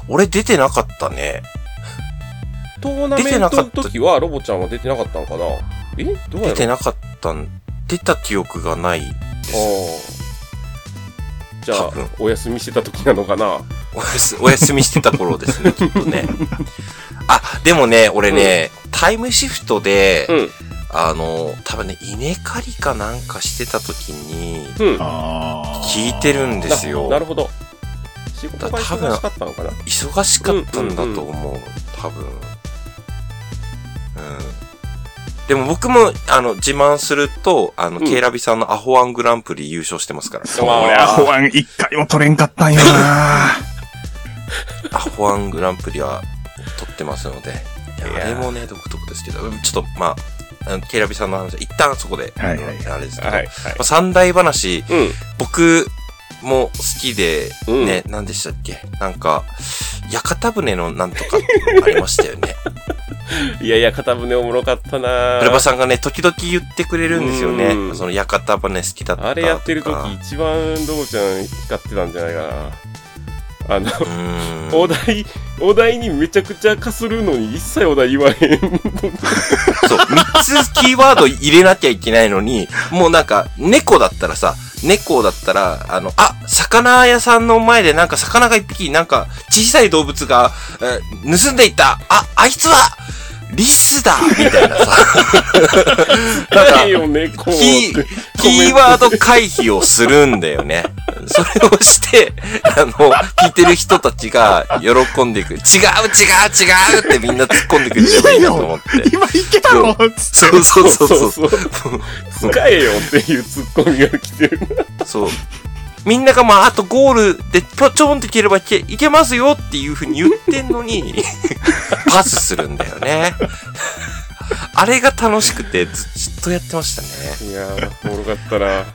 俺出てなかったね。トーナメントの時はロボちゃんは出てなかったんかな？え？どうやろ？出てなかったん、出た記憶がないです。ああ。じゃあお休みしてた時なのかな？おやす、お休みしてた頃ですね、[laughs] きっとね。あ、でもね、俺ね、タイムシフトで、うん。あの、多分ね、稲刈りかなんかしてた時に、聞いてるんですよ。なるほど。仕事が忙しかったのかな？忙しかったんだと思う、多分。うん。でも僕も、あの、自慢すると、あの、うんケイラビさんのアホワングランプリ優勝してますから。そりゃ、保安一回も取れんかったんよな [laughs] アホワングランプリは取ってますので。あれもね、独特ですけど、うんちょっと、まあ、あのケイラビさんの話は一旦そこで、はいはいあのあれですけど、はい、はいまあ、。三大話、うん。僕も好きで、うんね、何でしたっけ？なんか、屋形船のなんとかありましたよね。い [laughs] やいや、片舟おもろかったなプレバさんがね、時々言ってくれるんですよねう。んその屋形船好きだったとか。あれやってる時一番ドボちゃん光ってたんじゃないかな。あの。お題、お題にめちゃくちゃかするのに一切お題言わへん。そう、三つキーワード入れなきゃいけないのに、もうなんか、猫だったらさ、猫だったら、あの、あ、魚屋さんの前でなんか魚が一匹、なんか、小さい動物が、えー盗んでいった。あ、あいつは、リスだみたいなさ。[laughs] なんかないよね、こう。キー、キーワード回避をするんだよね。それをして、あの、聞いてる人たちが喜んでいく。違う違う違うってみんな突っ込んでくれればいいなと思って。今いけたろつって。そうそうそうそう。[laughs] 使えよっていうツッコミが来てる。そう。みんながまあ、あとゴールでぴょちょんって切ればいけいけますよっていう風に言ってんのに、[laughs] パスするんだよね。あれが楽しくてずずっとやってましたね。いやー、おもろかったな。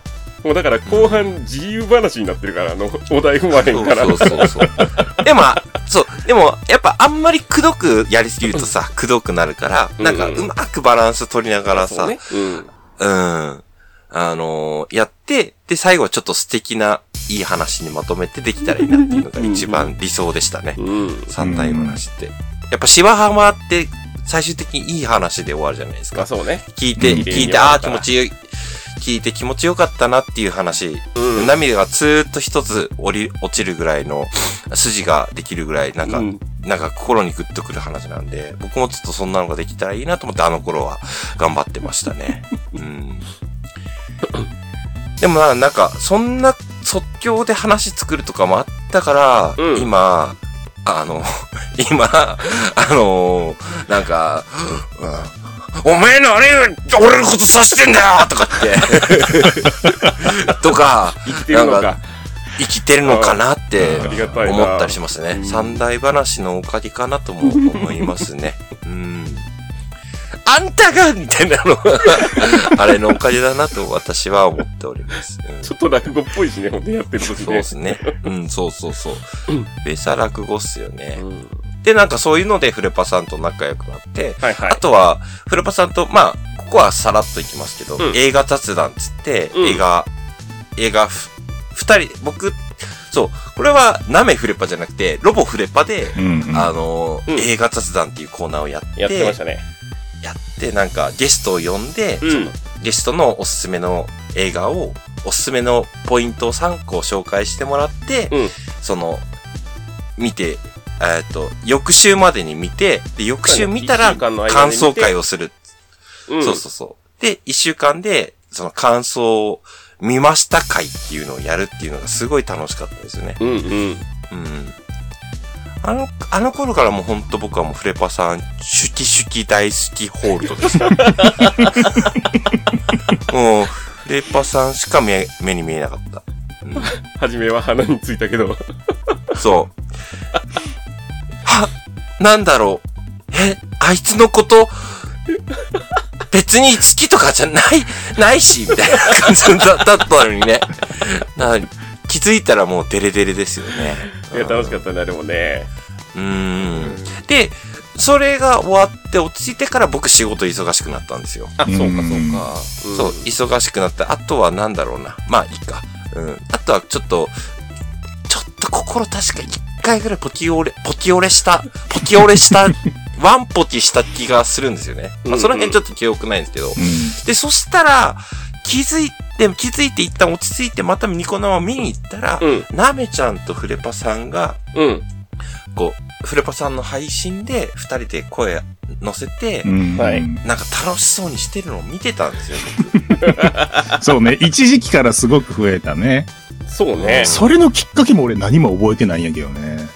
もうだから後半自由話になってるから、あの、お題踏まへんから。そうそうそう。でも、そう、でも、やっぱあんまりくどくやりすぎるとさ、くどくなるから、なんかうまくバランス取りながらさ、そうね。うん。うん。あのーやって、で、最後はちょっと素敵ないい話にまとめてできたらいいなっていうのが一番理想でしたね。うん。三大話って。やっぱ芝浜って最終的にいい話で終わるじゃないですか。まあそうね。聞いて、うん聞いて、ああ、気持ちよい、聞いて気持ちよかったなっていう話。うん。涙がツーッと一つ降り、落ちるぐらいの筋ができるぐらい、なんか、うんなんか心にグッとくる話なんで、僕もちょっとそんなのができたらいいなと思ってあの頃は頑張ってましたね。うん。[laughs] でもな、なんか、そんな即興で話作るとかもあったから、うん今、あの、[laughs] 今、あのなんか、うんおめえ何俺のことさしてんだよとかって、[laughs] とか、生きてるのなんか。生きてるのかなって思ったりしますねう。ん三大話のおかげかなとも思いますね。うん。あんたがみたいなのは [laughs] あれのおかげだなと私は思っております。うんちょっと落語っぽいしね、ほんとやってる時ねそうで。すね。うん、そうそうそう。ベーサ落語っすよね。うんで、なんかそういうのでフレパさんと仲良くなって、はいはいあ。とは、フレパさんと、まあ、ここはさらっといきますけど、うん映画雑談つって、うん映画、映画ふ、二人、僕、そう、これはナメフレパじゃなくて、ロボフレパで、うんうん。あのーうん映画雑談っていうコーナーをやって、やってましたね。やって、なんかゲストを呼んで、うんそのゲストのおすすめの映画を、おすすめのポイントを3個紹介してもらって、うんその、見て、えっと、翌週までに見て、で、翌週見たら感想会をする。うん。そうそうそう。で、一週間で、その感想を見ました会っていうのをやるっていうのがすごい楽しかったですよね。うんうん。うん。あの、あの頃からもうほんと僕はもうフレパさん、シュキシュキ大好きホールドですよ。[laughs] もう、フレパさんしか目目に見えなかった。うん初めは鼻についたけど。そう。は、なんだろう。え、あいつのこと、別に好きとかじゃない、ないし、みたいな感じだだったのにね。な気づいたらもうデレデレですよね。いや、楽しかったな、でもね。うーん。で、それが終わって落ち着いてから僕仕事忙しくなったんですよ。あ、そうか、そうか。そう、忙しくなって、あとはなんだろうな。まあいいか。うん。あとはちょっと、ちょっと心確か一回ぐらいポキ折れ、ポキ折れした、ポキ折れした、[laughs] ワンポキした気がするんですよね。まあその辺ちょっと記憶ないんですけど。で、そしたら、気づいて、気づいて一旦落ち着いて、またニコ生見に行ったら、うん。なめちゃんとフレパさんが、うん。こう、フレパさんの配信で二人で声乗せて、うんはいなんか楽しそうにしてるのを見てたんですよ。[laughs] そうね、一時期からすごく増えたね。そうね。それのきっかけも俺何も覚えてないんやけどね。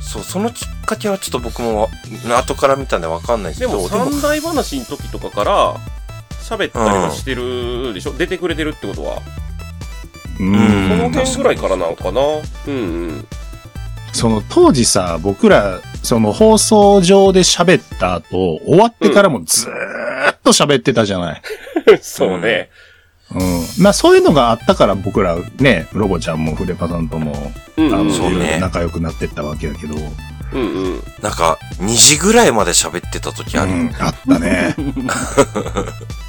そう、そのきっかけはちょっと僕も後から見たんでわかんないですけど、でも、三大話の時とかから、喋ったりはしてるでしょ、出てくれてるってことは。うんうんこの辺ぐらいからなのかな？うんうん。その当時さ、僕ら、その放送上で喋った後、終わってからもずーっと喋ってたじゃない。[laughs] そうね。うん。まあそういうのがあったから僕らね、ロボちゃんもフレパさんとも、うんうん。あの、そうね仲良くなってったわけだけど、うんうん。なんか2時ぐらいまで喋ってた時ある。うん、あったね。[laughs]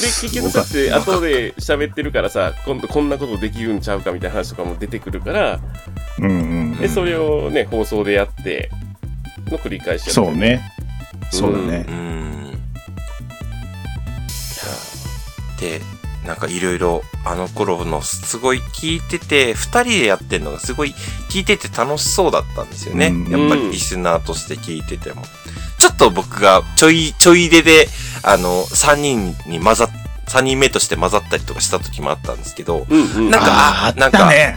で、結局だって、後で喋ってるからさ、今度こんなことできるんちゃうかみたいな話とかも出てくるから、うんうん。で、それをね、放送でやって、の繰り返しやってそう。ね。そうだねう。ん。で、なんかいろいろあの頃のすごい聞いてて、二人でやってるのがすごい聞いてて楽しそうだったんですよね。うんやっぱりリスナーとして聞いてても。ちょっと僕がちょい、ちょい入れで、あの、三人に混ざっ、三人目として混ざったりとかした時もあったんですけど、うんうん。なんか、あーあなんか、ね。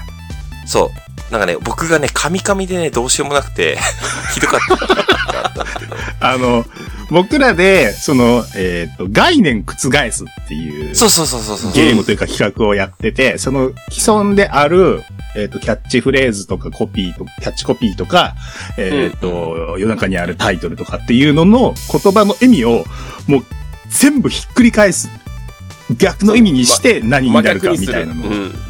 そう。なんかね、僕がね、カミカミでね、どうしようもなくて、[laughs] ひどかった時が [laughs] あったんですけど。あの、僕らで、その、えっ、と、概念覆すっていう、そうそうそうそうそう。ゲームというか企画をやってて、その既存である、えっ、と、キャッチフレーズとかコピーと、キャッチコピーとか、えっ、と、世の中にあるタイトルとかっていうのの言葉の意味を、もう全部ひっくり返す。逆の意味にして何になるかみたいなのをうん。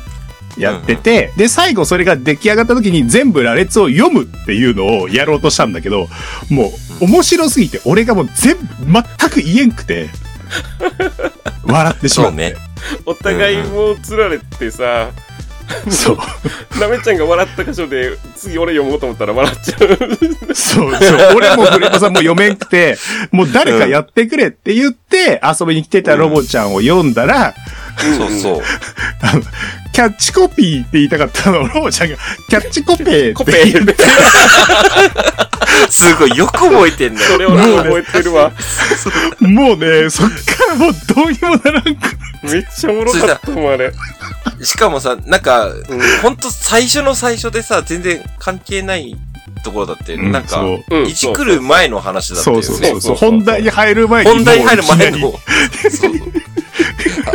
やってて、で、最後それが出来上がった時に全部羅列を読むっていうのをやろうとしたんだけど、もう面白すぎて俺がもう全部全く言えんくて、笑ってしまって。そうね。お互いもう釣られてさ、そう。なめちゃんが笑った箇所で、次俺読もうと思ったら笑っちゃう。そう、そう。俺もフレパさんも読めんくて、もう誰かやってくれって言って、遊びに来てたロボちゃんを読んだら、そうそう。[laughs] キャッチコピーって言いたかったのを、ロボちゃんが、キャッチコペーコって言って。すごい、よく覚えてんだよ。それ俺も覚えてるわ。もうね、そっからもうどうにもならんくめっちゃおもろかったもん、あれ。しかもさ、なんか、ほんと最初の最初でさ、全然関係ないところだって、うんなんかそう、うんいち来る前の話だったよね。そうそうそう。そうそう本題に入る前に。本題に入る前の。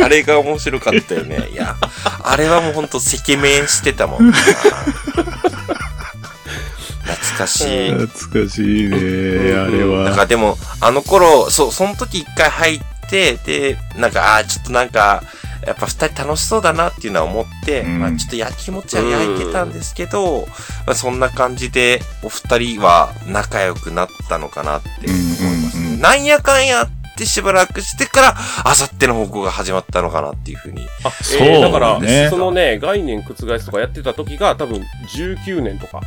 あれが面白かったよね。いや、あれはもうほんと赤面してたもんな。懐かしい。なり懐かしいね、あれなんは。かでも、あの頃、そう、その時一回入って、で、なんか、ああ、ちょっとなんか、やっぱ二人楽しそうだなっていうのは思って、うんまあちょっと焼きもちは焼いてたんですけど、まあそんな感じで、お二人は仲良くなったのかなって思いますね。うんうんうんなんやかんやってしばらくしてから、あさっての方向が始まったのかなっていうふうに。あ、そうえーだから、ねそのね、概念覆すとかやってた時が多分19年とか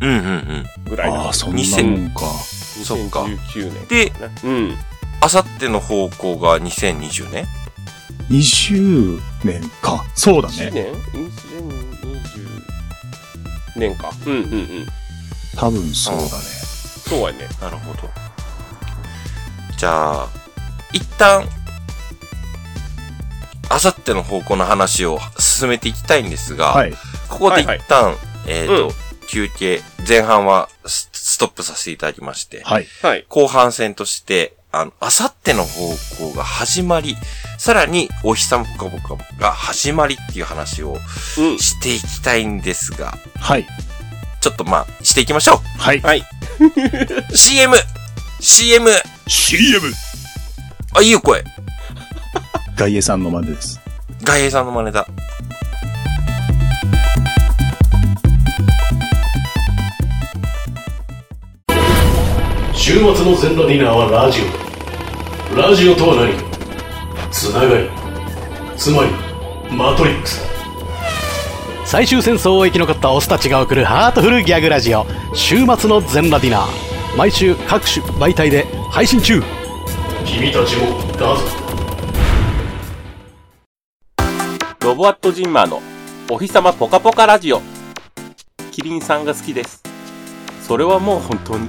うんうんうん。ぐらいああ、そんな2000もんか。そっか2019年。で、うん。あさっての方向が2020年20年か。そうだ1ね。年 ?2020 年か。うんうんうん。多分そうだね。そうやね。なるほど。じゃあ、一旦、あさっての方向の話を進めていきたいんですが、はい。ここで一旦、えっ、と、うん休憩、前半はスストップさせていただきまして、はい。はい。後半戦として、あの、あさっての方向が始まり、さらに、お日様ぽかぽかが始まりっていう話をうん。していきたいんですが、はい。ちょっとまあ、していきましょはい。はい。[laughs] う !CM! CM! CM! あ、いいよ声外衛さんの真似です。外平さんの真似だ。週末の全裸ディナーはラジオ。ラジオとは何？かつながり。つまりマトリックス。だ最終戦争を生き残ったオスたちが送るハートフルギャグラジオ。週末の全裸ディナー。毎週各種媒体で配信中。君たちもだぞ。ロボアットジンマーのお日様ポカポカラジオ。キリンさんが好きです。それはもう本当に。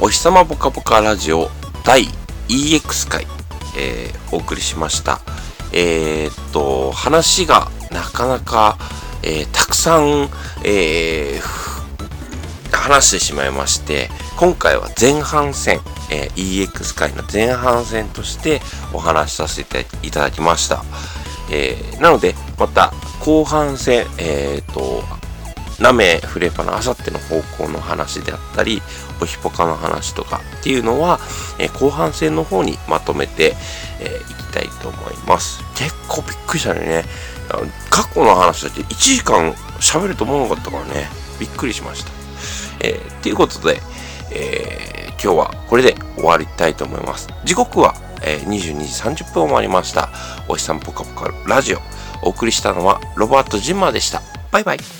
お日様ぽかぽかラジオ第 EX 回、えーお送りしました。えーっと、話がなかなか、えーたくさん、えー話してしまいまして、今回は前半戦、えー EX 回の前半戦としてお話しさせていただきました。えーなので、また後半戦、えーっと、ナメフレーパのあさっての方向の話であったり、おひぽかの話とかっていうのは、えー後半戦の方にまとめて、えーいきたいと思います。結構びっくりしたね。過去の話だって1時間喋ると思わなかったからね。びっくりしました。えー、ということで、えー今日はこれで終わりたいと思います。時刻は、えー22時30分を回りました。お日さんぽかぽかラジオ。お送りしたのはロバート・ジンマーでした。バイバイ。